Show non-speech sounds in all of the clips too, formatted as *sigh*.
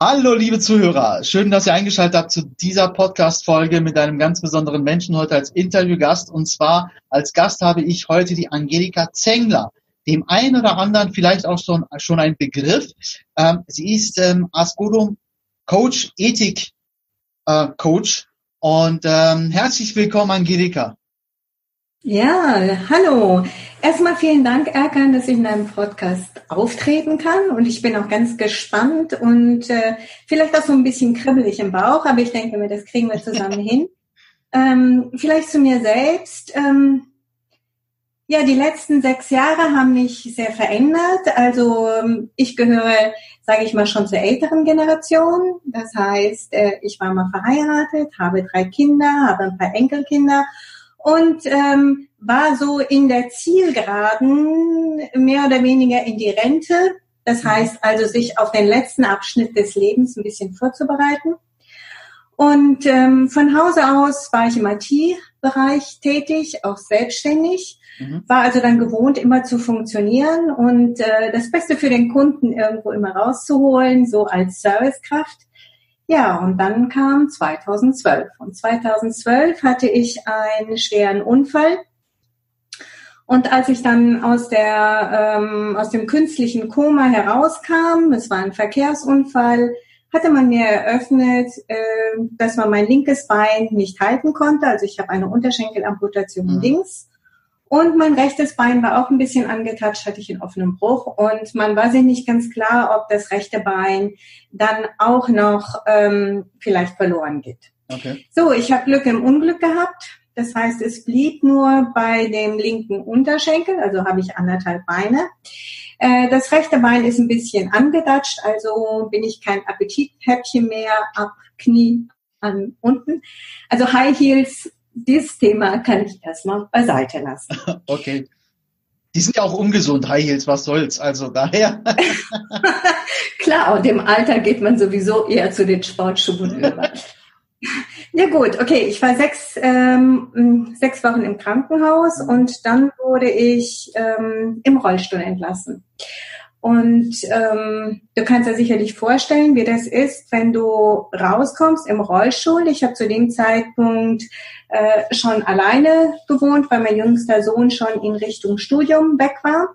Hallo, liebe Zuhörer. Schön, dass ihr eingeschaltet habt zu dieser Podcast-Folge mit einem ganz besonderen Menschen heute als Interviewgast. Und zwar als Gast habe ich heute die Angelika Zengler. Dem einen oder anderen vielleicht auch schon, schon ein Begriff. Ähm, sie ist ähm, Askodum Coach, Ethik äh, Coach. Und ähm, herzlich willkommen, Angelika. Ja, hallo. Erstmal vielen Dank, Erkan, dass ich in deinem Podcast auftreten kann. Und ich bin auch ganz gespannt und äh, vielleicht auch so ein bisschen kribbelig im Bauch, aber ich denke mir, das kriegen wir zusammen hin. *laughs* Ähm, vielleicht zu mir selbst. Ähm, ja, die letzten sechs Jahre haben mich sehr verändert. Also ähm, ich gehöre, sage ich mal, schon zur älteren Generation. Das heißt, äh, ich war mal verheiratet, habe drei Kinder, habe ein paar Enkelkinder und ähm, war so in der Zielgeraden mehr oder weniger in die Rente. Das mhm. heißt also, sich auf den letzten Abschnitt des Lebens ein bisschen vorzubereiten. Und ähm, von Hause aus war ich im IT-Bereich tätig, auch selbstständig, mhm. war also dann gewohnt, immer zu funktionieren und äh, das Beste für den Kunden irgendwo immer rauszuholen, so als Servicekraft. Ja, und dann kam 2012. Und 2012 hatte ich einen schweren Unfall. Und als ich dann aus der ähm, aus dem künstlichen Koma herauskam, es war ein Verkehrsunfall, hatte man mir eröffnet, äh, dass man mein linkes Bein nicht halten konnte. Also ich habe eine Unterschenkelamputation mhm. links und mein rechtes Bein war auch ein bisschen angetatscht, hatte ich einen offenen Bruch. Und man war sich nicht ganz klar, ob das rechte Bein dann auch noch ähm, vielleicht verloren geht. Okay. So, ich habe Glück im Unglück gehabt. Das heißt, es blieb nur bei dem linken Unterschenkel, also habe ich anderthalb Beine. Äh, das rechte Bein ist ein bisschen angedatscht, also bin ich kein Appetithäppchen mehr ab Knie an unten. Also High Heels dieses Thema kann ich erstmal beiseite lassen. *laughs* Okay. Die sind ja auch ungesund, High Heels, was soll's, also daher. *laughs* Klar, und im Alter geht man sowieso eher zu den Sportschuhen über. *laughs* ja gut, okay, ich war sechs, ähm, sechs Wochen im Krankenhaus und dann wurde ich ähm, im Rollstuhl entlassen. Und ähm, du kannst dir sicherlich vorstellen, wie das ist, wenn du rauskommst im Rollstuhl. Ich habe zu dem Zeitpunkt äh, schon alleine gewohnt, weil mein jüngster Sohn schon in Richtung Studium weg war.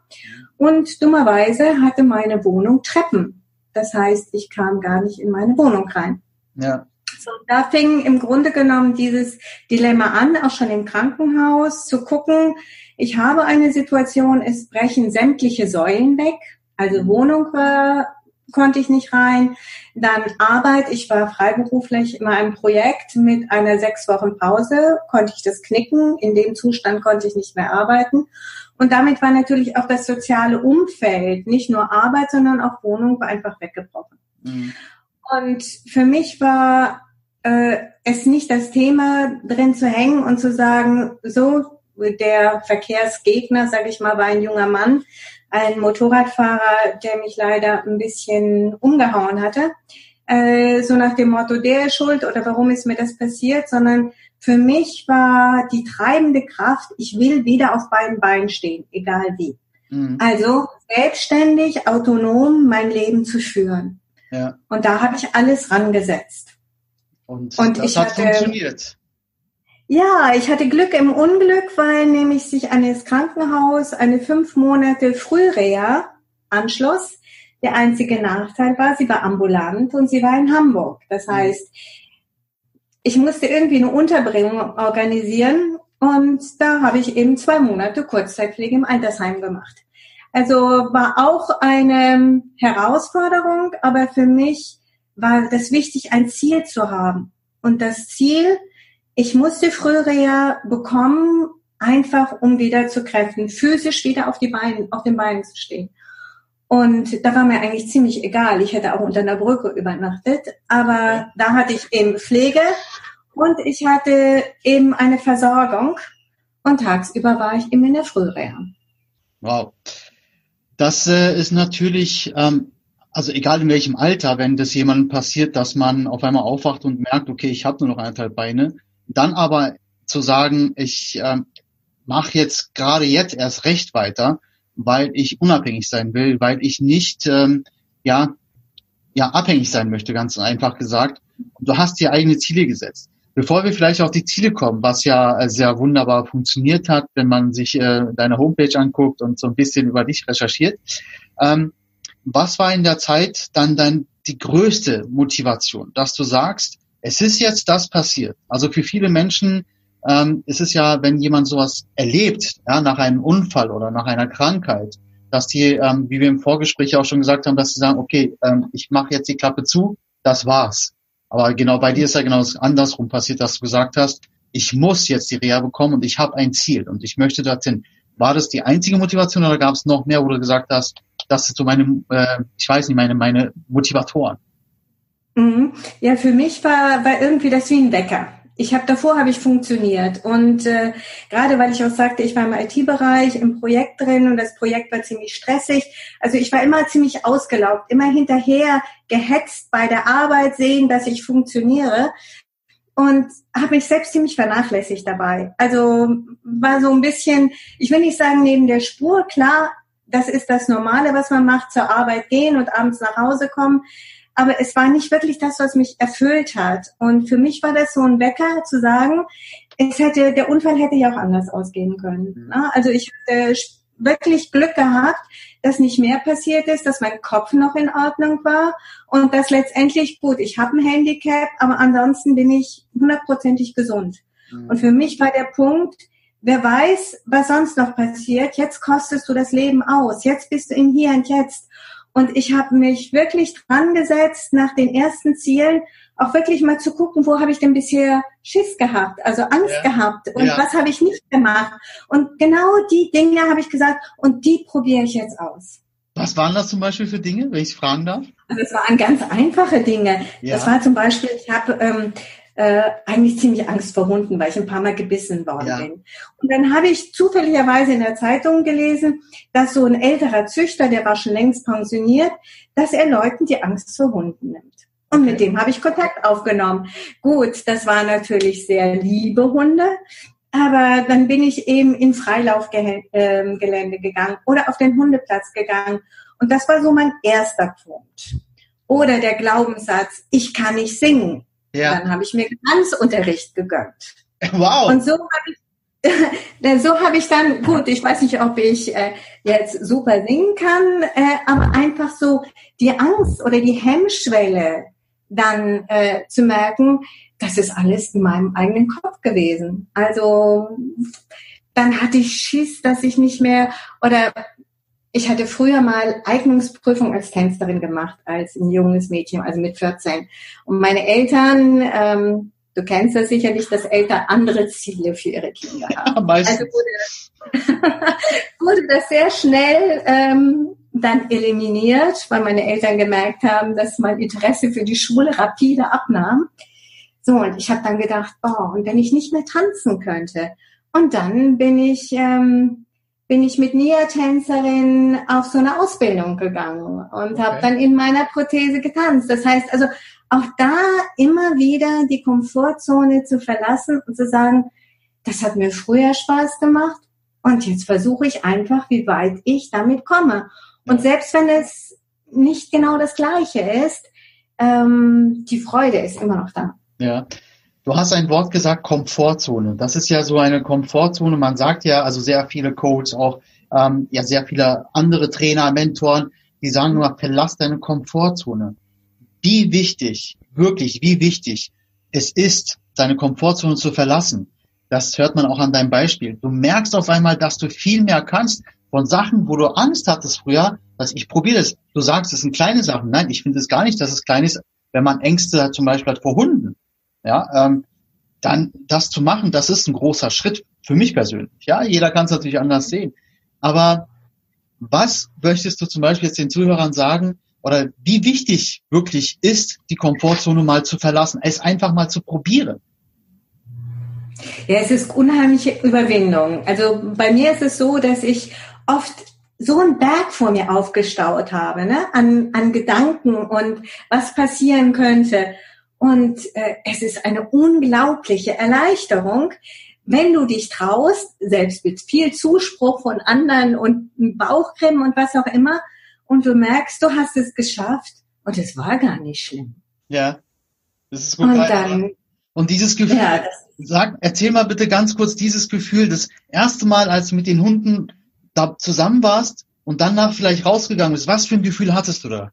Und dummerweise hatte meine Wohnung Treppen. Das heißt, ich kam gar nicht in meine Wohnung rein. Ja. So, da fing im Grunde genommen dieses Dilemma an, auch schon im Krankenhaus, zu gucken, ich habe eine Situation, es brechen sämtliche Säulen weg also Wohnung war, konnte ich nicht rein. Dann Arbeit. Ich war freiberuflich in einem Projekt mit einer sechs Wochen Pause. Konnte ich das knicken. In dem Zustand konnte ich nicht mehr arbeiten. Und damit war natürlich auch das soziale Umfeld, nicht nur Arbeit, sondern auch Wohnung, war einfach weggebrochen. Mhm. Und für mich war äh, es nicht das Thema, drin zu hängen und zu sagen, so, der Verkehrsgegner, sage ich mal, war ein junger Mann, ein Motorradfahrer, der mich leider ein bisschen umgehauen hatte. Äh, so nach dem Motto, der ist schuld oder warum ist mir das passiert, sondern für mich war die treibende Kraft, ich will wieder auf beiden Beinen stehen, egal wie. Mhm. Also selbstständig, autonom mein Leben zu führen. Ja. Und da habe ich alles rangesetzt. Und, Und das ich hat hatte, funktioniert. Ja, ich hatte Glück im Unglück, weil nämlich sich an das Krankenhaus eine fünf Monate Frühreha anschloss. Der einzige Nachteil war, sie war ambulant und sie war in Hamburg. Das mhm. heißt, ich musste irgendwie eine Unterbringung organisieren und da habe ich eben zwei Monate Kurzzeitpflege im Altersheim gemacht. Also war auch eine Herausforderung, aber für mich war das wichtig, ein Ziel zu haben. Und das Ziel ich musste Frühreha bekommen, einfach um wieder zu kräften, physisch wieder auf die Beine, auf den Beinen zu stehen. Und da war mir eigentlich ziemlich egal. Ich hätte auch unter einer Brücke übernachtet, aber da hatte ich eben Pflege und ich hatte eben eine Versorgung und tagsüber war ich eben in der Frühreha. Wow. Das äh, ist natürlich, ähm, also egal in welchem Alter, wenn das jemandem passiert, dass man auf einmal aufwacht und merkt, okay, ich habe nur noch eineinhalb Beine, dann aber zu sagen, ich äh, mache jetzt gerade jetzt erst recht weiter, weil ich unabhängig sein will, weil ich nicht ähm, ja ja abhängig sein möchte, ganz einfach gesagt. Du hast dir eigene Ziele gesetzt. Bevor wir vielleicht auf die Ziele kommen, was ja äh, sehr wunderbar funktioniert hat, wenn man sich äh, deine Homepage anguckt und so ein bisschen über dich recherchiert, ähm, was war in der Zeit dann dein, die größte Motivation, dass du sagst, es ist jetzt das passiert? Also für viele Menschen ähm, ist es ja, wenn jemand sowas erlebt, ja, nach einem Unfall oder nach einer Krankheit, dass die, ähm, wie wir im Vorgespräch auch schon gesagt haben, dass sie sagen, okay, ähm, ich mache jetzt die Klappe zu, das war's. Aber genau bei dir ist ja genau andersrum passiert, dass du gesagt hast, ich muss jetzt die Reha bekommen und ich habe ein Ziel und ich möchte dorthin. War das die einzige Motivation oder gab es noch mehr, wo du gesagt hast, das ist so meine, äh, ich weiß nicht, meine, meine Motivatoren? Mhm. Ja, für mich war, war irgendwie das wie ein Wecker ich habe davor habe ich funktioniert und äh, gerade weil ich auch sagte, ich war im IT-Bereich im Projekt drin und das Projekt war ziemlich stressig. Also ich war immer ziemlich ausgelaugt, immer hinterher gehetzt bei der Arbeit sehen, dass ich funktioniere und habe mich selbst ziemlich vernachlässigt dabei. Also war so ein bisschen, ich will nicht sagen neben der Spur, klar, das ist das Normale, was man macht, zur Arbeit gehen und abends nach Hause kommen aber es war nicht wirklich das, was mich erfüllt hat. Und für mich war das so ein Wecker zu sagen, es hätte, der Unfall hätte ja auch anders ausgehen können. Mhm. Ne? Also ich hatte wirklich Glück gehabt, dass nicht mehr passiert ist, dass mein Kopf noch in Ordnung war und dass letztendlich, gut, ich habe ein Handicap, aber ansonsten bin ich hundertprozentig gesund. Mhm. Und für mich war der Punkt, wer weiß, was sonst noch passiert, jetzt kostest du das Leben aus, jetzt bist du in hier und jetzt. Und ich habe mich wirklich dran gesetzt, nach den ersten Zielen auch wirklich mal zu gucken, wo habe ich denn bisher Schiss gehabt, also Angst ja. gehabt und ja. was habe ich nicht gemacht. Und genau die Dinge habe ich gesagt und die probiere ich jetzt aus. Was waren das zum Beispiel für Dinge, wenn ich fragen darf? Also es waren ganz einfache Dinge. Ja. Das war zum Beispiel, ich habe ähm, äh, eigentlich ziemlich Angst vor Hunden, weil ich ein paar Mal gebissen worden ja. bin. Und dann habe ich zufälligerweise in der Zeitung gelesen, dass so ein älterer Züchter, der war schon längst pensioniert, dass er Leuten die Angst vor Hunden nimmt. Und okay. mit dem habe ich Kontakt aufgenommen. Gut, das waren natürlich sehr liebe Hunde, aber dann bin ich eben in Freilaufgelände ähm, gegangen oder auf den Hundeplatz gegangen. Und das war so mein erster Punkt. Oder der Glaubenssatz, ich kann nicht singen. Ja. Dann habe ich mir Tanzunterricht gegönnt. *laughs* Wow. Und so habe ich, *laughs* so habe ich dann, gut, ich weiß nicht, ob ich äh, jetzt super singen kann, äh, aber einfach so die Angst oder die Hemmschwelle dann äh, zu merken, das ist alles in meinem eigenen Kopf gewesen. Also dann hatte ich Schiss, dass ich nicht mehr oder ich hatte früher mal Eignungsprüfung als Tänzerin gemacht, als ein junges Mädchen, also mit 14. Und meine Eltern, ähm, du kennst das sicherlich, dass Eltern andere Ziele für ihre Kinder haben. Ja, also wurde, *laughs* wurde das sehr schnell ähm, dann eliminiert, weil meine Eltern gemerkt haben, dass mein Interesse für die Schule rapide abnahm. So, und ich habe dann gedacht, oh, und wenn ich nicht mehr tanzen könnte. Und dann bin ich ähm, bin ich mit Nia-Tänzerin auf so eine Ausbildung gegangen und okay. habe dann in meiner Prothese getanzt. Das heißt also auch da immer wieder die Komfortzone zu verlassen und zu sagen, das hat mir früher Spaß gemacht und jetzt versuche ich einfach, wie weit ich damit komme. Und selbst wenn es nicht genau das Gleiche ist, ähm, die Freude ist immer noch da. Ja, Du hast ein Wort gesagt, Komfortzone. Das ist ja so eine Komfortzone. Man sagt ja, also sehr viele Coaches, auch ähm, ja sehr viele andere Trainer, Mentoren, die sagen nur, verlass deine Komfortzone. Wie wichtig, wirklich, wie wichtig es ist, deine Komfortzone zu verlassen. Das hört man auch an deinem Beispiel. Du merkst auf einmal, dass du viel mehr kannst von Sachen, wo du Angst hattest früher, dass ich probiere das. Du sagst, es sind kleine Sachen. Nein, ich finde es gar nicht, dass es klein ist, wenn man Ängste hat, zum Beispiel hat vor Hunden ja, ähm, dann das zu machen, das ist ein großer Schritt für mich persönlich. Ja, jeder kann es natürlich anders sehen. Aber was möchtest du zum Beispiel jetzt den Zuhörern sagen oder wie wichtig wirklich ist, die Komfortzone mal zu verlassen, es einfach mal zu probieren? Ja, es ist unheimliche Überwindung. Also bei mir ist es so, dass ich oft so einen Berg vor mir aufgestaut habe, ne? an, an Gedanken und was passieren könnte. Und äh, es ist eine unglaubliche Erleichterung, wenn du dich traust, selbst mit viel Zuspruch von anderen und Bauchcreme und was auch immer, und du merkst, du hast es geschafft Und es war gar nicht schlimm. Ja, das ist gut. Und dann, und dieses Gefühl, ja, sag, erzähl mal bitte ganz kurz dieses Gefühl, das erste Mal, als du mit den Hunden da zusammen warst und danach vielleicht rausgegangen bist. Was für ein Gefühl hattest du da?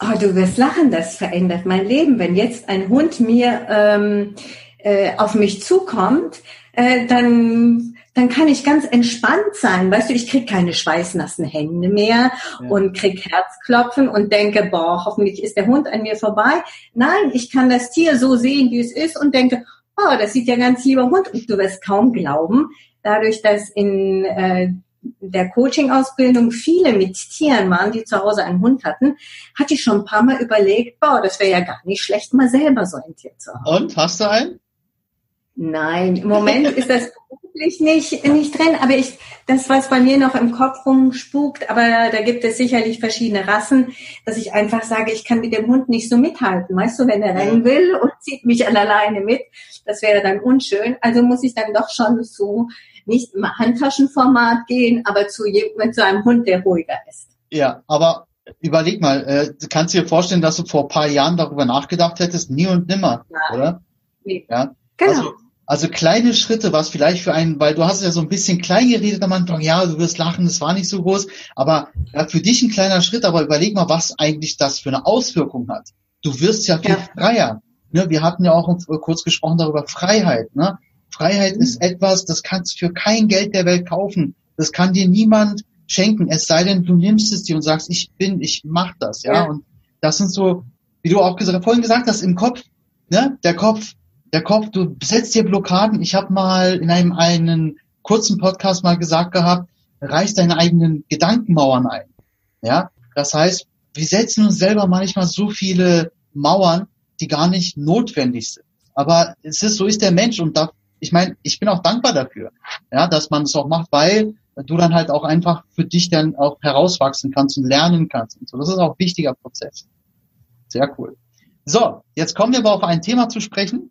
Oh, du wirst lachen, das verändert mein Leben. Wenn jetzt ein Hund mir ähm, äh, auf mich zukommt, äh, dann dann kann ich ganz entspannt sein. Weißt du, ich krieg keine schweißnassen Hände mehr ja. und krieg Herzklopfen und denke, boah, hoffentlich ist der Hund an mir vorbei. Nein, ich kann das Tier so sehen, wie es ist und denke, oh, das sieht ja ganz lieber Hund. Und du wirst kaum glauben, dadurch, dass in äh, der Coaching-Ausbildung viele mit Tieren waren, die zu Hause einen Hund hatten, hatte ich schon ein paar Mal überlegt, boah, das wäre ja gar nicht schlecht, mal selber so ein Tier zu haben. Und, hast du einen? Nein, im Moment ist das beruflich nicht, nicht drin, aber ich, das, was bei mir noch im Kopf rumspukt, aber da gibt es sicherlich verschiedene Rassen, dass ich einfach sage, ich kann mit dem Hund nicht so mithalten. Weißt du, wenn er rennen will und zieht mich an alleine mit, das wäre dann unschön. Also muss ich dann doch schon zu, nicht im Handtaschenformat gehen, aber zu, zu einem Hund, der ruhiger ist. Ja, aber überleg mal, äh, kannst du dir vorstellen, dass du vor ein paar Jahren darüber nachgedacht hättest, nie und nimmer, ja. oder? Nee. Ja. Genau. Also, also kleine Schritte, was vielleicht für einen, weil du hast ja so ein bisschen klein geredet am Anfang, ja, du wirst lachen, es war nicht so groß, aber ja, für dich ein kleiner Schritt, aber überleg mal, was eigentlich das für eine Auswirkung hat. Du wirst ja viel ja. freier. Ne? Wir hatten ja auch kurz gesprochen darüber Freiheit. Ne? Freiheit ist etwas, das kannst du für kein Geld der Welt kaufen. Das kann dir niemand schenken, es sei denn, du nimmst es dir und sagst, ich bin, ich mach das, ja. ja. Und das sind so, wie du auch gesagt, vorhin gesagt hast, im Kopf, ne, der Kopf, der Kopf, du setzt dir Blockaden. Ich habe mal in einem einen kurzen Podcast mal gesagt gehabt, reiß deine eigenen Gedankenmauern ein. Ja, das heißt, wir setzen uns selber manchmal so viele Mauern, die gar nicht notwendig sind. Aber es ist so ist der Mensch und da, ich meine, ich bin auch dankbar dafür, ja, dass man es auch macht, weil du dann halt auch einfach für dich dann auch herauswachsen kannst und lernen kannst. Und so. Das ist auch ein wichtiger Prozess. Sehr cool. So, jetzt kommen wir aber auf ein Thema zu sprechen,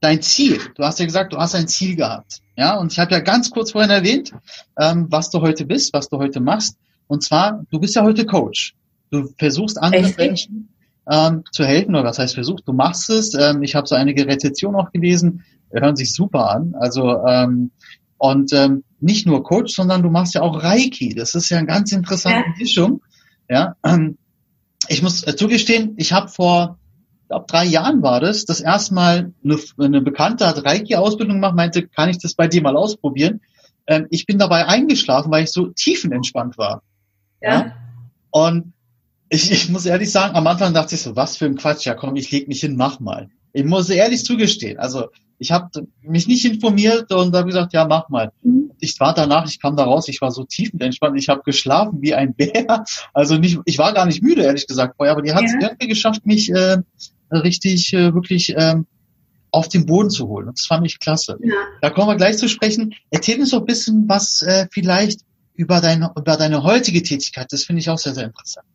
dein Ziel. Du hast ja gesagt, du hast ein Ziel gehabt. Ja, und ich habe ja ganz kurz vorhin erwähnt, ähm, was du heute bist, was du heute machst. Und zwar, du bist ja heute Coach. Du versuchst anderen Echt? Menschen ähm, zu helfen, oder was heißt versucht, du machst es. Ähm, ich habe so einige Rezeption auch gelesen, hören sich super an. Also ähm, und ähm, nicht nur Coach, sondern du machst ja auch Reiki. Das ist ja eine ganz interessante ja. Mischung. Ja, ähm, ich muss äh, zugestehen, ich habe vor glaube, drei Jahren war das, das erste Mal eine, eine Bekannte hat Reiki-Ausbildung gemacht, meinte, kann ich das bei dir mal ausprobieren? Ähm, ich bin dabei eingeschlafen, weil ich so tiefenentspannt war. Ja. ja? Und ich, ich muss ehrlich sagen, am Anfang dachte ich so, was für ein Quatsch, ja komm, ich leg mich hin, mach mal. Ich muss ehrlich zugestehen, also ich habe mich nicht informiert und habe gesagt, ja, mach mal. Mhm. Ich war danach, ich kam da raus, ich war so tiefenentspannt, ich habe geschlafen wie ein Bär. Also nicht, ich war gar nicht müde, ehrlich gesagt vorher, aber die hat es ja. irgendwie geschafft, mich äh, richtig äh, wirklich ähm, auf den Boden zu holen. Und das fand ich klasse. Ja. Da kommen wir gleich zu sprechen. Erzähl uns doch ein bisschen was äh, vielleicht über deine, über deine heutige Tätigkeit. Das finde ich auch sehr, sehr interessant.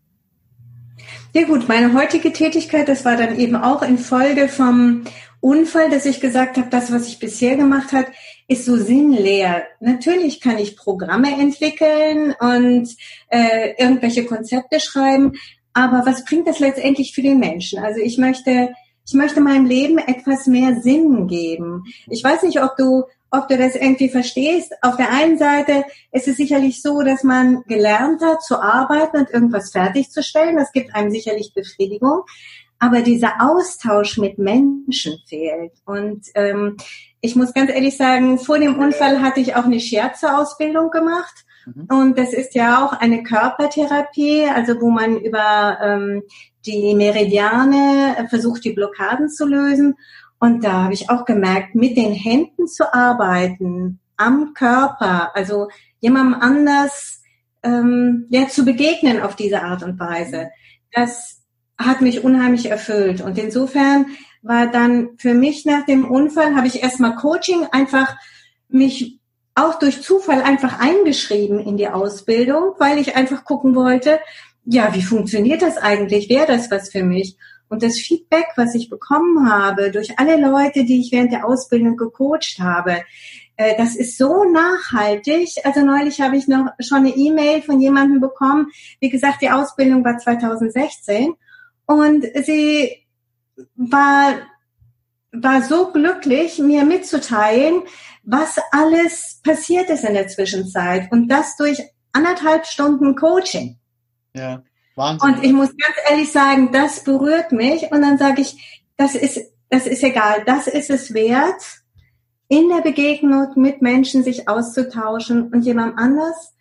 Ja gut, meine heutige Tätigkeit, das war dann eben auch in Folge vom Unfall, dass ich gesagt habe, das, was ich bisher gemacht habe, ist so sinnleer. Natürlich kann ich Programme entwickeln und äh, irgendwelche Konzepte schreiben, aber was bringt das letztendlich für den Menschen? Also ich möchte, ich möchte meinem Leben etwas mehr Sinn geben. Ich weiß nicht, ob du, ob du das irgendwie verstehst. Auf der einen Seite ist es sicherlich so, dass man gelernt hat zu arbeiten und irgendwas fertigzustellen. Das gibt einem sicherlich Befriedigung. Aber dieser Austausch mit Menschen fehlt. Und ähm, ich muss ganz ehrlich sagen, vor dem Unfall hatte ich auch eine Scherze-Ausbildung gemacht. Mhm. Und das ist ja auch eine Körpertherapie, also wo man über ähm, die Meridiane versucht, die Blockaden zu lösen. Und da habe ich auch gemerkt, mit den Händen zu arbeiten, am Körper, also jemandem anders ähm, ja, zu begegnen auf diese Art und Weise, das hat mich unheimlich erfüllt. Und insofern war dann für mich nach dem Unfall, habe ich erstmal Coaching einfach mich auch durch Zufall einfach eingeschrieben in die Ausbildung, weil ich einfach gucken wollte, ja, wie funktioniert das eigentlich? Wäre das was für mich? Und das Feedback, was ich bekommen habe durch alle Leute, die ich während der Ausbildung gecoacht habe, äh, das ist so nachhaltig. Also neulich habe ich noch schon eine E-Mail von jemandem bekommen. Wie gesagt, die Ausbildung war 2016 und sie war, war so glücklich, mir mitzuteilen, was alles passiert ist in der Zwischenzeit und das durch anderthalb Stunden Coaching. Ja, Wahnsinn. Und ich muss ganz ehrlich sagen, das berührt mich und dann sage ich, das ist, das ist egal, das ist es wert, in der Begegnung mit Menschen sich auszutauschen und jemand anders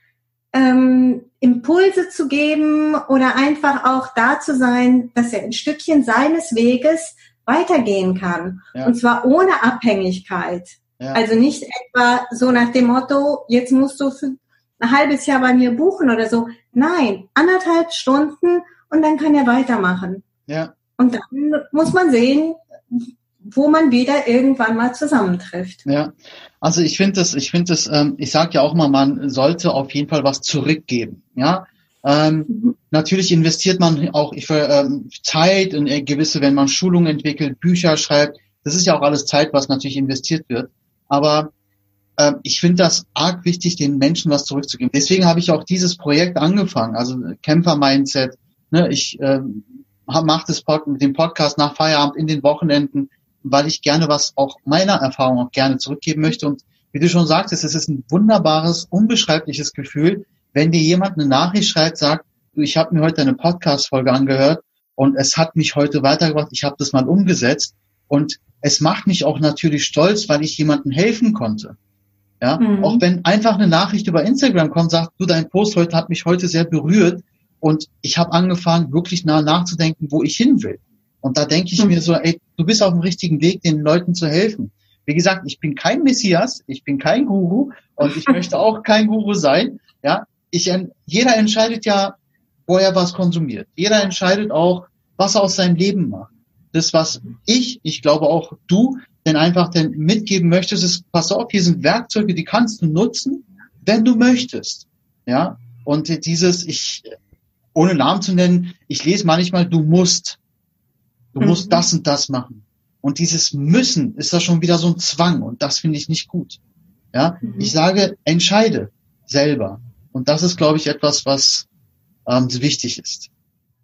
ähm, Impulse zu geben oder einfach auch da zu sein, dass er ein Stückchen seines Weges weitergehen kann. Ja. Und zwar ohne Abhängigkeit. Ja. Also nicht etwa so nach dem Motto, jetzt musst du für ein halbes Jahr bei mir buchen oder so. Nein, anderthalb Stunden und dann kann er weitermachen. Ja. Und dann muss man sehen, wo man wieder irgendwann mal zusammentrifft. Ja, also ich finde das, ich finde das, ähm, ich sage ja auch mal, man sollte auf jeden Fall was zurückgeben. Ja, ähm, mhm. natürlich investiert man auch für ähm, Zeit in gewisse, wenn man Schulungen entwickelt, Bücher schreibt. Das ist ja auch alles Zeit, was natürlich investiert wird. Aber ähm, ich finde das arg wichtig, den Menschen was zurückzugeben. Deswegen habe ich auch dieses Projekt angefangen, also Kämpfer-Mindset. Ne, ich ähm, mache das Pod mit dem Podcast nach Feierabend in den Wochenenden weil ich gerne was auch meiner Erfahrung auch gerne zurückgeben möchte. Und wie du schon sagtest, es ist ein wunderbares, unbeschreibliches Gefühl, wenn dir jemand eine Nachricht schreibt, sagt, du, ich habe mir heute eine Podcast-Folge angehört und es hat mich heute weitergebracht, ich habe das mal umgesetzt und es macht mich auch natürlich stolz, weil ich jemandem helfen konnte. Ja, mhm. auch wenn einfach eine Nachricht über Instagram kommt, sagt, du, dein Post heute hat mich heute sehr berührt und ich habe angefangen, wirklich nah nachzudenken, wo ich hin will. Und da denke ich mhm. mir so, ey, du bist auf dem richtigen Weg, den Leuten zu helfen. Wie gesagt, ich bin kein Messias, ich bin kein Guru und ich *laughs* möchte auch kein Guru sein. Ja, ich, jeder entscheidet ja, wo er was konsumiert. Jeder entscheidet auch, was er aus seinem Leben macht. Das, was ich, ich glaube auch du, denn einfach denn mitgeben möchtest, ist, pass auf, hier sind Werkzeuge, die kannst du nutzen, wenn du möchtest. Ja, und dieses, ich, ohne Namen zu nennen, ich lese manchmal, du musst. Du mhm. musst das und das machen. Und dieses Müssen ist da schon wieder so ein Zwang und das finde ich nicht gut. Ja, mhm. ich sage, entscheide selber. Und das ist, glaube ich, etwas, was ähm, wichtig ist.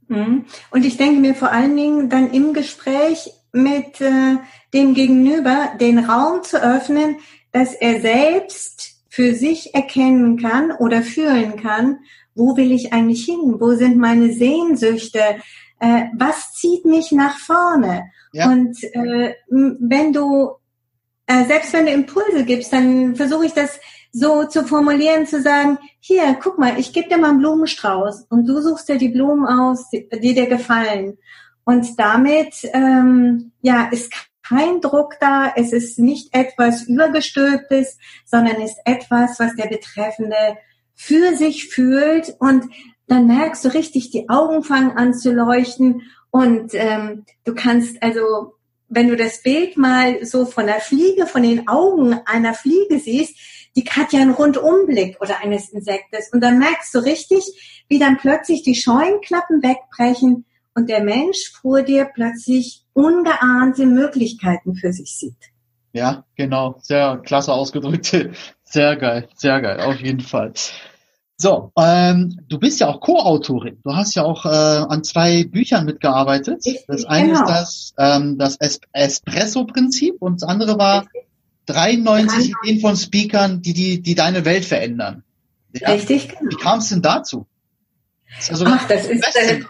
Mhm. Und ich denke mir vor allen Dingen dann im Gespräch mit äh, dem Gegenüber den Raum zu öffnen, dass er selbst für sich erkennen kann oder fühlen kann, wo will ich eigentlich hin? Wo sind meine Sehnsüchte? Äh, was zieht mich nach vorne? Ja. Und äh, wenn du, äh, selbst wenn du Impulse gibst, dann versuche ich das so zu formulieren, zu sagen, hier, guck mal, ich gebe dir mal einen Blumenstrauß und du suchst dir die Blumen aus, die, die dir gefallen. Und damit ähm, ja, ist kein Druck da, es ist nicht etwas Übergestülptes, sondern ist etwas, was der Betreffende für sich fühlt und dann merkst du richtig, die Augen fangen an zu leuchten und ähm, du kannst also, wenn du das Bild mal so von der Fliege, von den Augen einer Fliege siehst, die hat ja einen Rundumblick oder eines Insektes und dann merkst du richtig, wie dann plötzlich die Scheuenklappen wegbrechen und der Mensch vor dir plötzlich ungeahnte Möglichkeiten für sich sieht. Ja, genau. Sehr klasse ausgedrückt. Sehr geil, sehr geil, auf jeden Fall. So, ähm, du bist ja auch Co-Autorin. Du hast ja auch äh, an zwei Büchern mitgearbeitet. Das eine genau. ist das, ähm, das es Espresso-Prinzip und das andere war 93 Ideen von Speakern, die, die, die deine Welt verändern. Ja? Richtig, genau. Wie kam es denn dazu? Also Ach, das ist äh,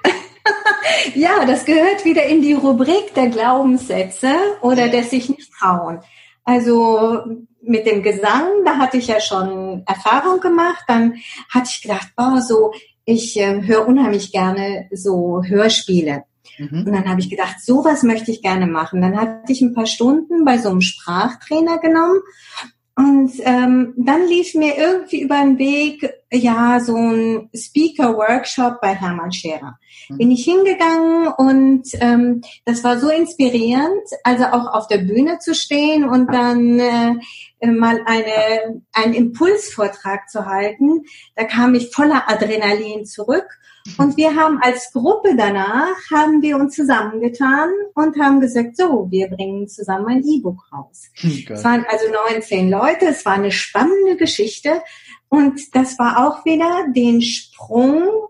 *laughs* ja, das gehört wieder in die Rubrik der Glaubenssätze oder ja. des sich nicht trauen. Also mit dem Gesang, da hatte ich ja schon Erfahrung gemacht. Dann hatte ich gedacht, oh, so, ich äh, höre unheimlich gerne so Hörspiele. Mhm. Und dann habe ich gedacht, sowas möchte ich gerne machen. Dann hatte ich ein paar Stunden bei so einem Sprachtrainer genommen. Und ähm, dann lief mir irgendwie über den Weg ja so ein Speaker-Workshop bei Hermann Scherer. Mhm. Bin ich hingegangen und ähm, das war so inspirierend, also auch auf der Bühne zu stehen und dann äh, mal eine, einen Impulsvortrag zu halten. Da kam ich voller Adrenalin zurück. Und wir haben als Gruppe danach, haben wir uns zusammengetan und haben gesagt, so, wir bringen zusammen ein E-Book raus. Hm, es waren also 19 Leute, es war eine spannende Geschichte. Und das war auch wieder den Sprung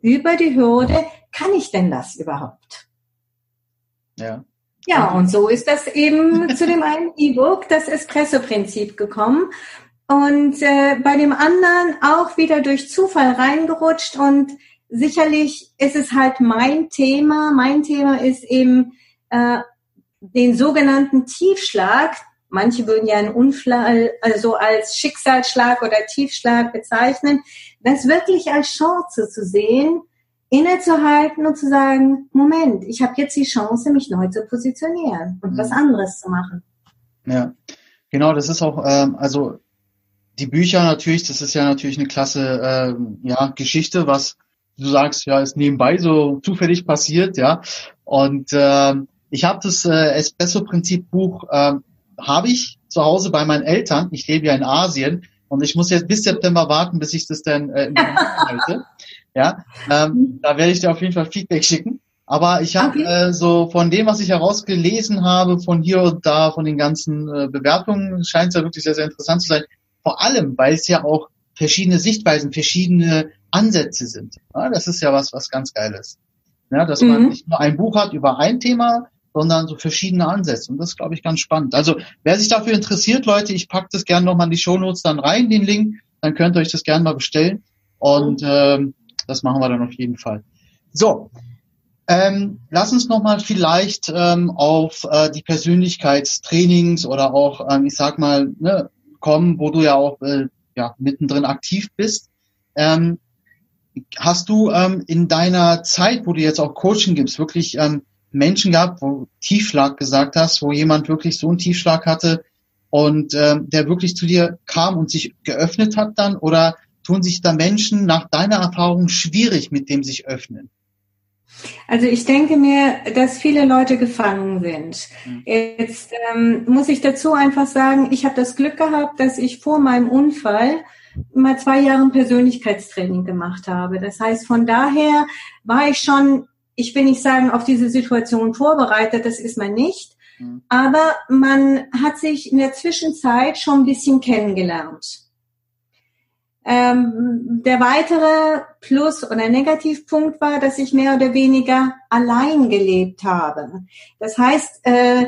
über die Hürde, kann ich denn das überhaupt? Ja. Ja, und so ist das eben *laughs* zu dem einen E-Book, das Espresso-Prinzip gekommen. Und äh, bei dem anderen auch wieder durch Zufall reingerutscht. Und sicherlich ist es halt mein Thema. Mein Thema ist eben äh, den sogenannten Tiefschlag, Manche würden ja einen Unfall, also als Schicksalsschlag oder Tiefschlag bezeichnen. Das wirklich als Chance zu sehen, innezuhalten und zu sagen, Moment, ich habe jetzt die Chance, mich neu zu positionieren und mhm. was anderes zu machen. Ja, genau, das ist auch, ähm, also die Bücher natürlich, das ist ja natürlich eine klasse ähm, ja, Geschichte, was du sagst, ja, ist nebenbei so zufällig passiert, ja. Und ähm, ich habe das äh, Espresso-Prinzip-Buch ähm, habe ich zu Hause bei meinen Eltern. Ich lebe ja in Asien und ich muss jetzt bis September warten, bis ich das dann äh, *laughs* halte. Ja, ähm, da werde ich dir auf jeden Fall Feedback schicken. Aber ich habe okay. äh, so von dem, was ich herausgelesen habe, von hier und da, von den ganzen äh, Bewertungen, scheint es ja wirklich sehr, sehr interessant zu sein. Vor allem, weil es ja auch verschiedene Sichtweisen, verschiedene Ansätze sind. Ja, das ist ja was, was ganz Geiles. Ja, dass mhm. man nicht nur ein Buch hat über ein Thema, sondern so verschiedene Ansätze. Und das ist, glaube ich, ganz spannend. Also wer sich dafür interessiert, Leute, ich packe das gerne nochmal in die Shownotes dann rein, den Link. Dann könnt ihr euch das gerne mal bestellen. Und ähm, das machen wir dann auf jeden Fall. So, ähm, lass uns nochmal vielleicht ähm, auf äh, die Persönlichkeitstrainings oder auch, ähm, ich sag mal, ne, kommen, wo du ja auch äh, ja, mittendrin aktiv bist. Ähm, hast du ähm, in deiner Zeit, wo du jetzt auch Coaching gibst, wirklich ähm, Menschen gehabt, wo Tiefschlag gesagt hast, wo jemand wirklich so einen Tiefschlag hatte und ähm, der wirklich zu dir kam und sich geöffnet hat dann? Oder tun sich da Menschen nach deiner Erfahrung schwierig mit dem sich öffnen? Also ich denke mir, dass viele Leute gefangen sind. Mhm. Jetzt ähm, muss ich dazu einfach sagen, ich habe das Glück gehabt, dass ich vor meinem Unfall mal zwei Jahre Persönlichkeitstraining gemacht habe. Das heißt, von daher war ich schon ich will nicht sagen, auf diese Situation vorbereitet, das ist man nicht. Mhm. Aber man hat sich in der Zwischenzeit schon ein bisschen kennengelernt. Ähm, der weitere Plus- oder Negativpunkt war, dass ich mehr oder weniger allein gelebt habe. Das heißt, äh,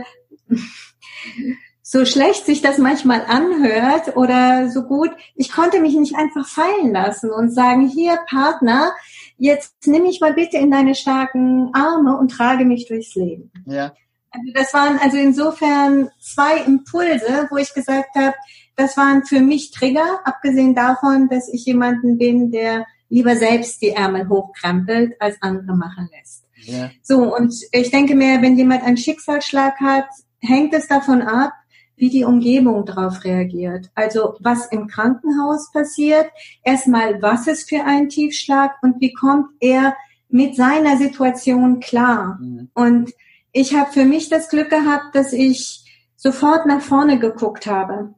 so schlecht sich das manchmal anhört oder so gut, ich konnte mich nicht einfach fallen lassen und sagen, hier Partner, jetzt nimm mich mal bitte in deine starken Arme und trage mich durchs Leben. Ja. Also das waren also insofern zwei Impulse, wo ich gesagt habe, das waren für mich Trigger, abgesehen davon, dass ich jemanden bin, der lieber selbst die Ärmel hochkrempelt, als andere machen lässt. Ja. So, und ich denke mir, wenn jemand einen Schicksalsschlag hat, hängt es davon ab, wie die Umgebung darauf reagiert. Also was im Krankenhaus passiert, erstmal was ist für ein Tiefschlag und wie kommt er mit seiner Situation klar. Mhm. Und ich habe für mich das Glück gehabt, dass ich sofort nach vorne geguckt habe.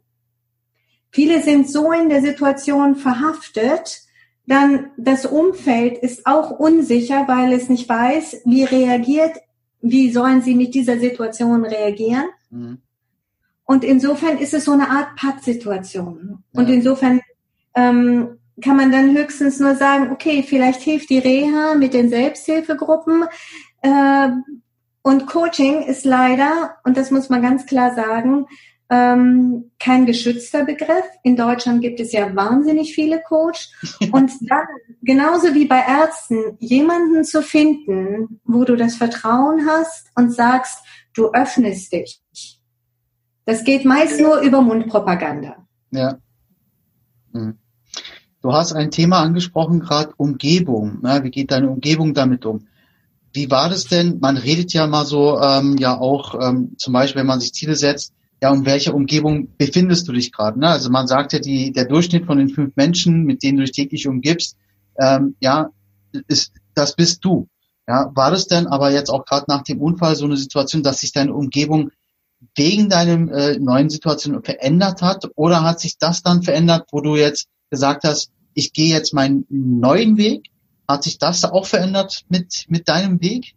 Viele sind so in der Situation verhaftet, dann das Umfeld ist auch unsicher, weil es nicht weiß, wie reagiert, wie sollen sie mit dieser Situation reagieren. Mhm. Und insofern ist es so eine Art Pattsituation. Ja. Und insofern ähm, kann man dann höchstens nur sagen, okay, vielleicht hilft die Reha mit den Selbsthilfegruppen. Äh, und Coaching ist leider, und das muss man ganz klar sagen, ähm, kein geschützter Begriff. In Deutschland gibt es ja wahnsinnig viele Coach. *laughs* Und dann, genauso wie bei Ärzten, jemanden zu finden, wo du das Vertrauen hast und sagst, du öffnest dich das geht meist nur über Mundpropaganda. Ja. Hm. Du hast ein Thema angesprochen, gerade Umgebung. Ne? Wie geht deine Umgebung damit um? Wie war das denn? Man redet ja mal so, ähm, ja auch ähm, zum Beispiel, wenn man sich Ziele setzt, ja, in welcher Umgebung befindest du dich gerade? Ne? Also man sagt ja, die, der Durchschnitt von den fünf Menschen, mit denen du dich täglich umgibst, ähm, ja, ist, das bist du. Ja, war das denn aber jetzt auch gerade nach dem Unfall so eine Situation, dass sich deine Umgebung wegen deinem äh, neuen Situation verändert hat? Oder hat sich das dann verändert, wo du jetzt gesagt hast, ich gehe jetzt meinen neuen Weg? Hat sich das auch verändert mit, mit deinem Weg?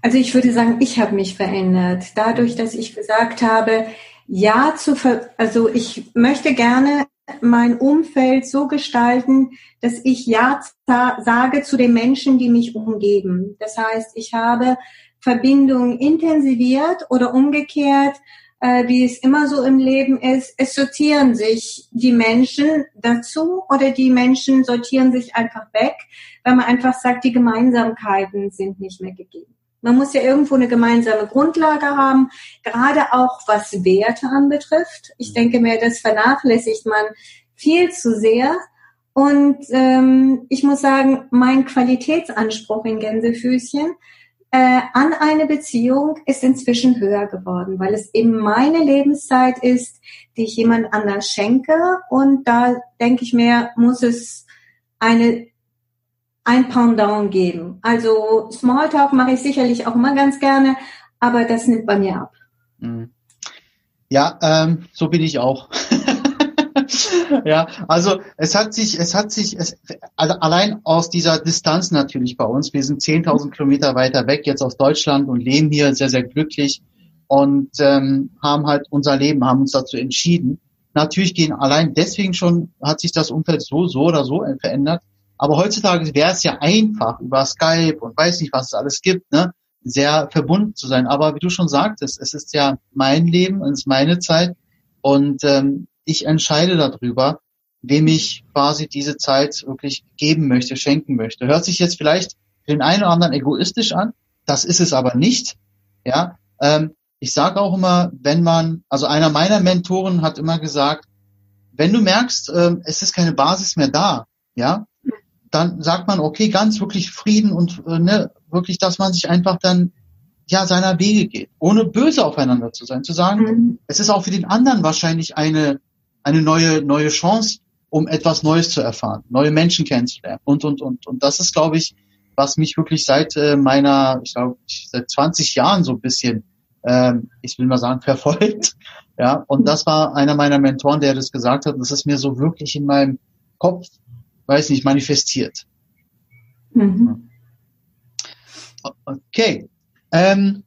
Also ich würde sagen, ich habe mich verändert. Dadurch, dass ich gesagt habe, ja zu, ver also ich möchte gerne mein Umfeld so gestalten, dass ich Ja sage zu den Menschen, die mich umgeben. Das heißt, ich habe Verbindungen intensiviert oder umgekehrt, äh, wie es immer so im Leben ist. Es sortieren sich die Menschen dazu oder die Menschen sortieren sich einfach weg, weil man einfach sagt, die Gemeinsamkeiten sind nicht mehr gegeben. Man muss ja irgendwo eine gemeinsame Grundlage haben, gerade auch was Werte anbetrifft. Ich denke mir, das vernachlässigt man viel zu sehr. Und ähm, ich muss sagen, mein Qualitätsanspruch in Gänsefüßchen äh, an eine Beziehung ist inzwischen höher geworden, weil es eben meine Lebenszeit ist, die ich jemand anders schenke. Und da denke ich mir, muss es eine ein Pendant geben. Also Smalltalk mache ich sicherlich auch immer ganz gerne, aber das nimmt bei mir ab. Mhm. Ja, ähm, so bin ich auch. *laughs* *laughs* ja, also es hat sich, es hat sich, es, also allein aus dieser Distanz natürlich bei uns, wir sind 10.000 Kilometer weiter weg jetzt aus Deutschland und leben hier sehr, sehr glücklich und ähm, haben halt unser Leben, haben uns dazu entschieden. Natürlich gehen allein deswegen schon, hat sich das Umfeld so, so oder so verändert. Aber heutzutage wäre es ja einfach, über Skype und weiß nicht, was es alles gibt, ne, sehr verbunden zu sein. Aber wie du schon sagtest, es ist ja mein Leben, es ist meine Zeit und ähm, ich entscheide darüber, wem ich quasi diese Zeit wirklich geben möchte, schenken möchte. Hört sich jetzt vielleicht den einen oder anderen egoistisch an, das ist es aber nicht. Ja, ähm, ich sage auch immer, wenn man, also einer meiner Mentoren hat immer gesagt, wenn du merkst, ähm, es ist keine Basis mehr da, ja, dann sagt man, okay, ganz wirklich Frieden und äh, ne, wirklich, dass man sich einfach dann ja seiner Wege geht, ohne böse aufeinander zu sein, zu sagen, mhm. es ist auch für den anderen wahrscheinlich eine eine neue, neue Chance, um etwas Neues zu erfahren, neue Menschen kennenzulernen und, und, und. Und das ist, glaube ich, was mich wirklich seit äh, meiner, ich glaube, seit 20 Jahren so ein bisschen, ähm, ich will mal sagen, *laughs* verfolgt. Ja, und das war einer meiner Mentoren, der das gesagt hat. Das ist mir so wirklich in meinem Kopf, weiß nicht, manifestiert. Mhm. Okay. Ähm,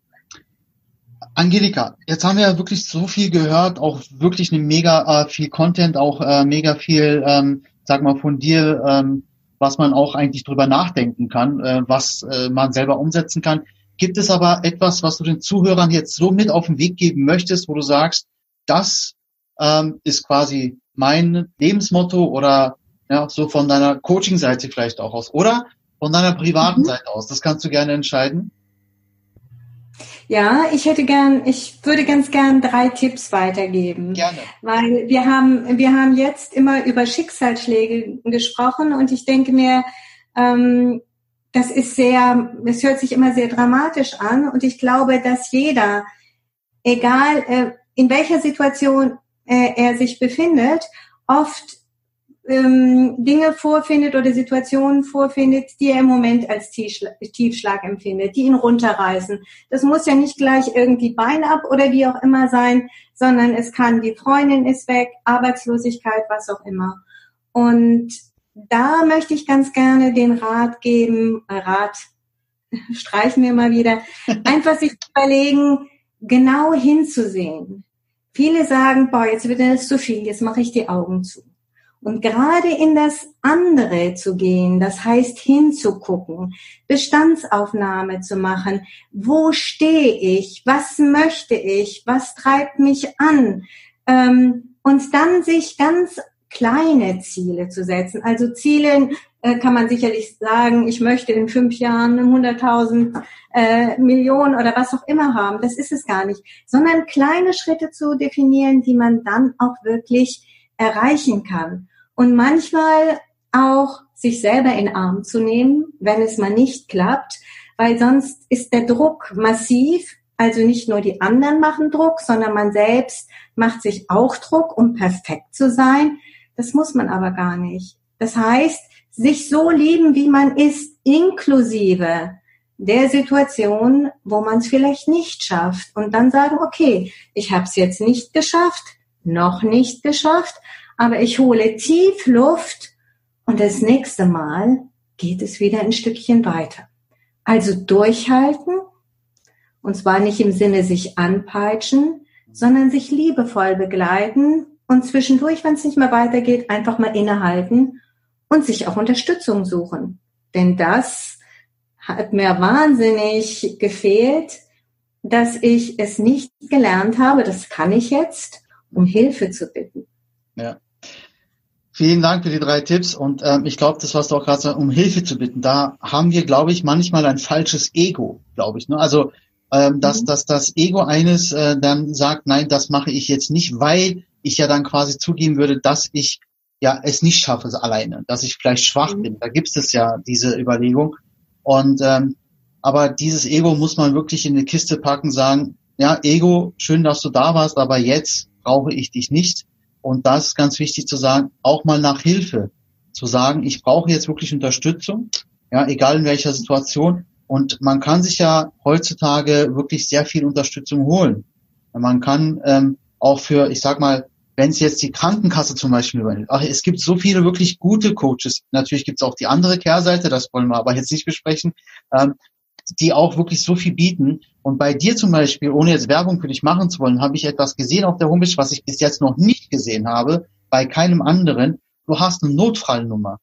Angelika, jetzt haben wir ja wirklich so viel gehört, auch wirklich eine mega äh, viel Content, auch äh, mega viel, ähm, sag mal, von dir, ähm, was man auch eigentlich drüber nachdenken kann, äh, was äh, man selber umsetzen kann. Gibt es aber etwas, was du den Zuhörern jetzt so mit auf den Weg geben möchtest, wo du sagst, das ähm, ist quasi mein Lebensmotto oder ja, so von deiner Coaching-Seite vielleicht auch aus oder von deiner privaten mhm. Seite aus? Das kannst du gerne entscheiden. Ja, ich hätte gern, ich würde ganz gern drei Tipps weitergeben. Gerne. Weil wir haben, wir haben jetzt immer über Schicksalsschläge gesprochen und ich denke mir, ähm, das ist sehr, es hört sich immer sehr dramatisch an und ich glaube, dass jeder, egal äh, in welcher Situation äh, er sich befindet, oft ähm, Dinge vorfindet oder Situationen vorfindet, die er im Moment als Tiefschlag, Tiefschlag empfindet, die ihn runterreißen. Das muss ja nicht gleich irgendwie Bein ab oder wie auch immer sein, sondern es kann die Freundin ist weg, Arbeitslosigkeit, was auch immer. Und da möchte ich ganz gerne den Rat geben, äh, Rat *laughs* streichen wir mal wieder, *laughs* einfach sich überlegen, genau hinzusehen. Viele sagen, boah, jetzt wird das zu viel, jetzt mache ich die Augen zu. Und gerade in das andere zu gehen, das heißt hinzugucken, Bestandsaufnahme zu machen. Wo stehe ich? Was möchte ich? Was treibt mich an? Ähm, und dann sich ganz kleine Ziele zu setzen. Also Ziele äh, kann man sicherlich sagen, ich möchte in fünf Jahren 100.000 äh, Millionen oder was auch immer haben. Das ist es gar nicht. Sondern kleine Schritte zu definieren, die man dann auch wirklich erreichen kann und manchmal auch sich selber in Arm zu nehmen, wenn es mal nicht klappt, weil sonst ist der Druck massiv Also nicht nur die anderen machen Druck, sondern man selbst macht sich auch Druck, um perfekt zu sein. Das muss man aber gar nicht. Das heißt, sich so lieben, wie man ist, inklusive der Situation, wo man es vielleicht nicht schafft. Und dann sagen, okay, ich habe es jetzt nicht geschafft, noch nicht geschafft, aber ich hole tief Luft und das nächste Mal geht es wieder ein Stückchen weiter. Also durchhalten, und zwar nicht im Sinne sich anpeitschen, sondern sich liebevoll begleiten und zwischendurch, wenn es nicht mehr weitergeht, einfach mal innehalten und sich auch Unterstützung suchen. Denn das hat mir wahnsinnig gefehlt, dass ich es nicht gelernt habe, das kann ich jetzt, um Hilfe zu bitten. Ja. Vielen Dank für die drei Tipps und ähm, ich glaube, das was du auch gerade sagst, um Hilfe zu bitten, da haben wir, glaube ich, manchmal ein falsches Ego, glaube ich. Ne? Also ähm, dass, mhm. dass das Ego eines äh, dann sagt, nein, das mache ich jetzt nicht, weil ich ja dann quasi zugeben würde, dass ich ja es nicht schaffe alleine, dass ich vielleicht schwach mhm. bin. Da gibt es ja diese Überlegung. Und ähm, aber dieses Ego muss man wirklich in eine Kiste packen, sagen, ja, Ego, schön, dass du da warst, aber jetzt brauche ich dich nicht. Und das ist ganz wichtig zu sagen, auch mal nach Hilfe zu sagen, ich brauche jetzt wirklich Unterstützung, ja, egal in welcher Situation. Und man kann sich ja heutzutage wirklich sehr viel Unterstützung holen. Man kann ähm, auch für, ich sag mal, wenn es jetzt die Krankenkasse zum Beispiel übernimmt, ach, es gibt so viele wirklich gute Coaches. Natürlich gibt es auch die andere Kehrseite, das wollen wir aber jetzt nicht besprechen, ähm, die auch wirklich so viel bieten. Und bei dir zum Beispiel, ohne jetzt Werbung für dich machen zu wollen, habe ich etwas gesehen auf der Homepage, was ich bis jetzt noch nicht gesehen habe, bei keinem anderen. Du hast eine Notfallnummer.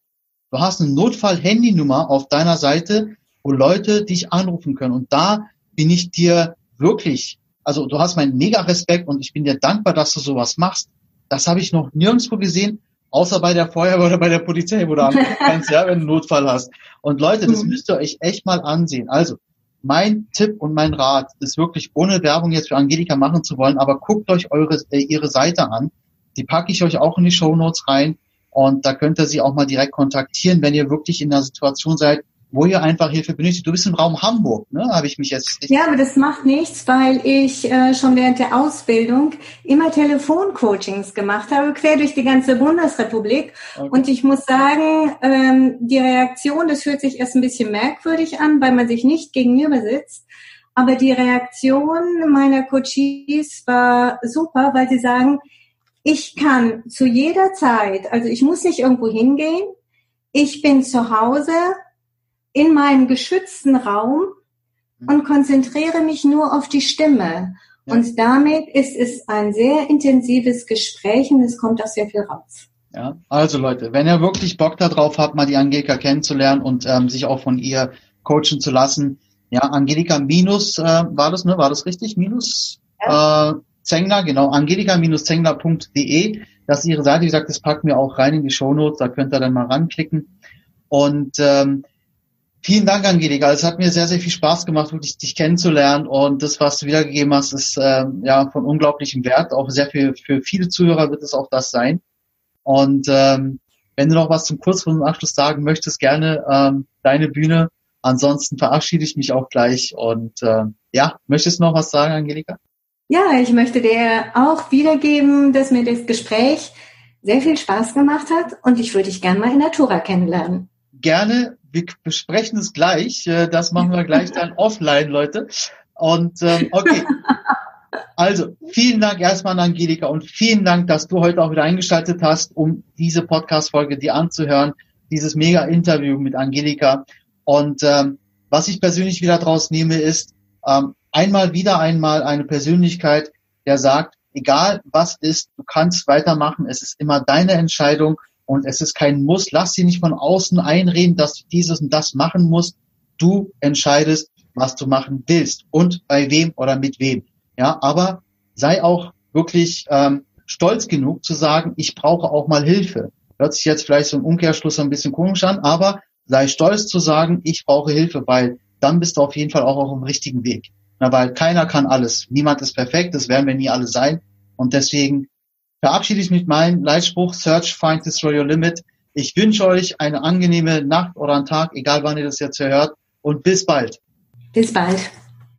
Du hast eine Notfall-Handynummer auf deiner Seite, wo Leute dich anrufen können. Und da bin ich dir wirklich, also du hast meinen mega Respekt und ich bin dir dankbar, dass du sowas machst. Das habe ich noch nirgendwo gesehen, außer bei der Feuerwehr oder bei der Polizei, wo du kannst, *laughs* ja, wenn du einen Notfall hast. Und Leute, das mhm. müsst ihr euch echt mal ansehen. Also, mein Tipp und mein Rat ist wirklich, ohne Werbung jetzt für Angelika machen zu wollen, aber guckt euch eure, äh, ihre Seite an. Die packe ich euch auch in die Show Notes rein. Und da könnt ihr sie auch mal direkt kontaktieren, wenn ihr wirklich in der Situation seid, wo ihr einfach Hilfe benötigt. Du bist im Raum Hamburg, ne? Habe ich mich jetzt. Ja, aber das macht nichts, weil ich äh, schon während der Ausbildung immer Telefoncoachings gemacht habe, quer durch die ganze Bundesrepublik. Okay. Und ich muss sagen, ähm, die Reaktion, das hört sich erst ein bisschen merkwürdig an, weil man sich nicht gegenüber sitzt. Aber die Reaktion meiner Coaches war super, weil sie sagen, ich kann zu jeder Zeit, also ich muss nicht irgendwo hingehen, ich bin zu Hause, in meinem geschützten Raum mhm. und konzentriere mich nur auf die Stimme. Ja. Und damit ist es ein sehr intensives Gespräch und es kommt auch sehr viel raus. Ja, also Leute, wenn ihr wirklich Bock darauf habt, mal die Angelika kennenzulernen und ähm, sich auch von ihr coachen zu lassen, ja, Angelika minus, äh, war das, ne, war das richtig? Minus ja. äh, Zengler, genau, angelika-zengler.de. Das ist ihre Seite, wie gesagt, das packen wir auch rein in die Shownotes, da könnt ihr dann mal ranklicken. Und ähm, Vielen Dank, Angelika. Es hat mir sehr, sehr viel Spaß gemacht, wirklich dich kennenzulernen. Und das, was du wiedergegeben hast, ist ähm, ja von unglaublichem Wert. Auch sehr viel für viele Zuhörer wird es auch das sein. Und ähm, wenn du noch was zum kurzfristigen Abschluss sagen möchtest, gerne ähm, deine Bühne. Ansonsten verabschiede ich mich auch gleich. Und äh, ja, möchtest du noch was sagen, Angelika? Ja, ich möchte dir auch wiedergeben, dass mir das Gespräch sehr viel Spaß gemacht hat und ich würde dich gerne mal in Natura kennenlernen. Gerne wir besprechen es gleich. Äh, das machen wir gleich dann *laughs* offline, Leute. Und ähm, okay. Also, vielen Dank erstmal an Angelika und vielen Dank, dass du heute auch wieder eingeschaltet hast, um diese Podcast-Folge dir anzuhören, dieses mega Interview mit Angelika. Und ähm, was ich persönlich wieder draus nehme, ist ähm, einmal wieder einmal eine Persönlichkeit, der sagt, egal was ist, du kannst weitermachen, es ist immer deine Entscheidung und es ist kein Muss. Lass sie nicht von außen einreden, dass du dieses und das machen musst. Du entscheidest, was du machen willst und bei wem oder mit wem. Ja, aber sei auch wirklich ähm, stolz genug zu sagen, ich brauche auch mal Hilfe. Hört sich jetzt vielleicht so im Umkehrschluss ein bisschen komisch an, aber sei stolz zu sagen, ich brauche Hilfe, weil dann bist du auf jeden Fall auch auf dem richtigen Weg. Na, weil keiner kann alles. Niemand ist perfekt, das werden wir nie alle sein. Und deswegen verabschiede ich mich mit meinem Leitspruch Search, Find, Destroy Your Limit. Ich wünsche euch eine angenehme Nacht oder einen Tag, egal wann ihr das jetzt hört und bis bald. Bis bald.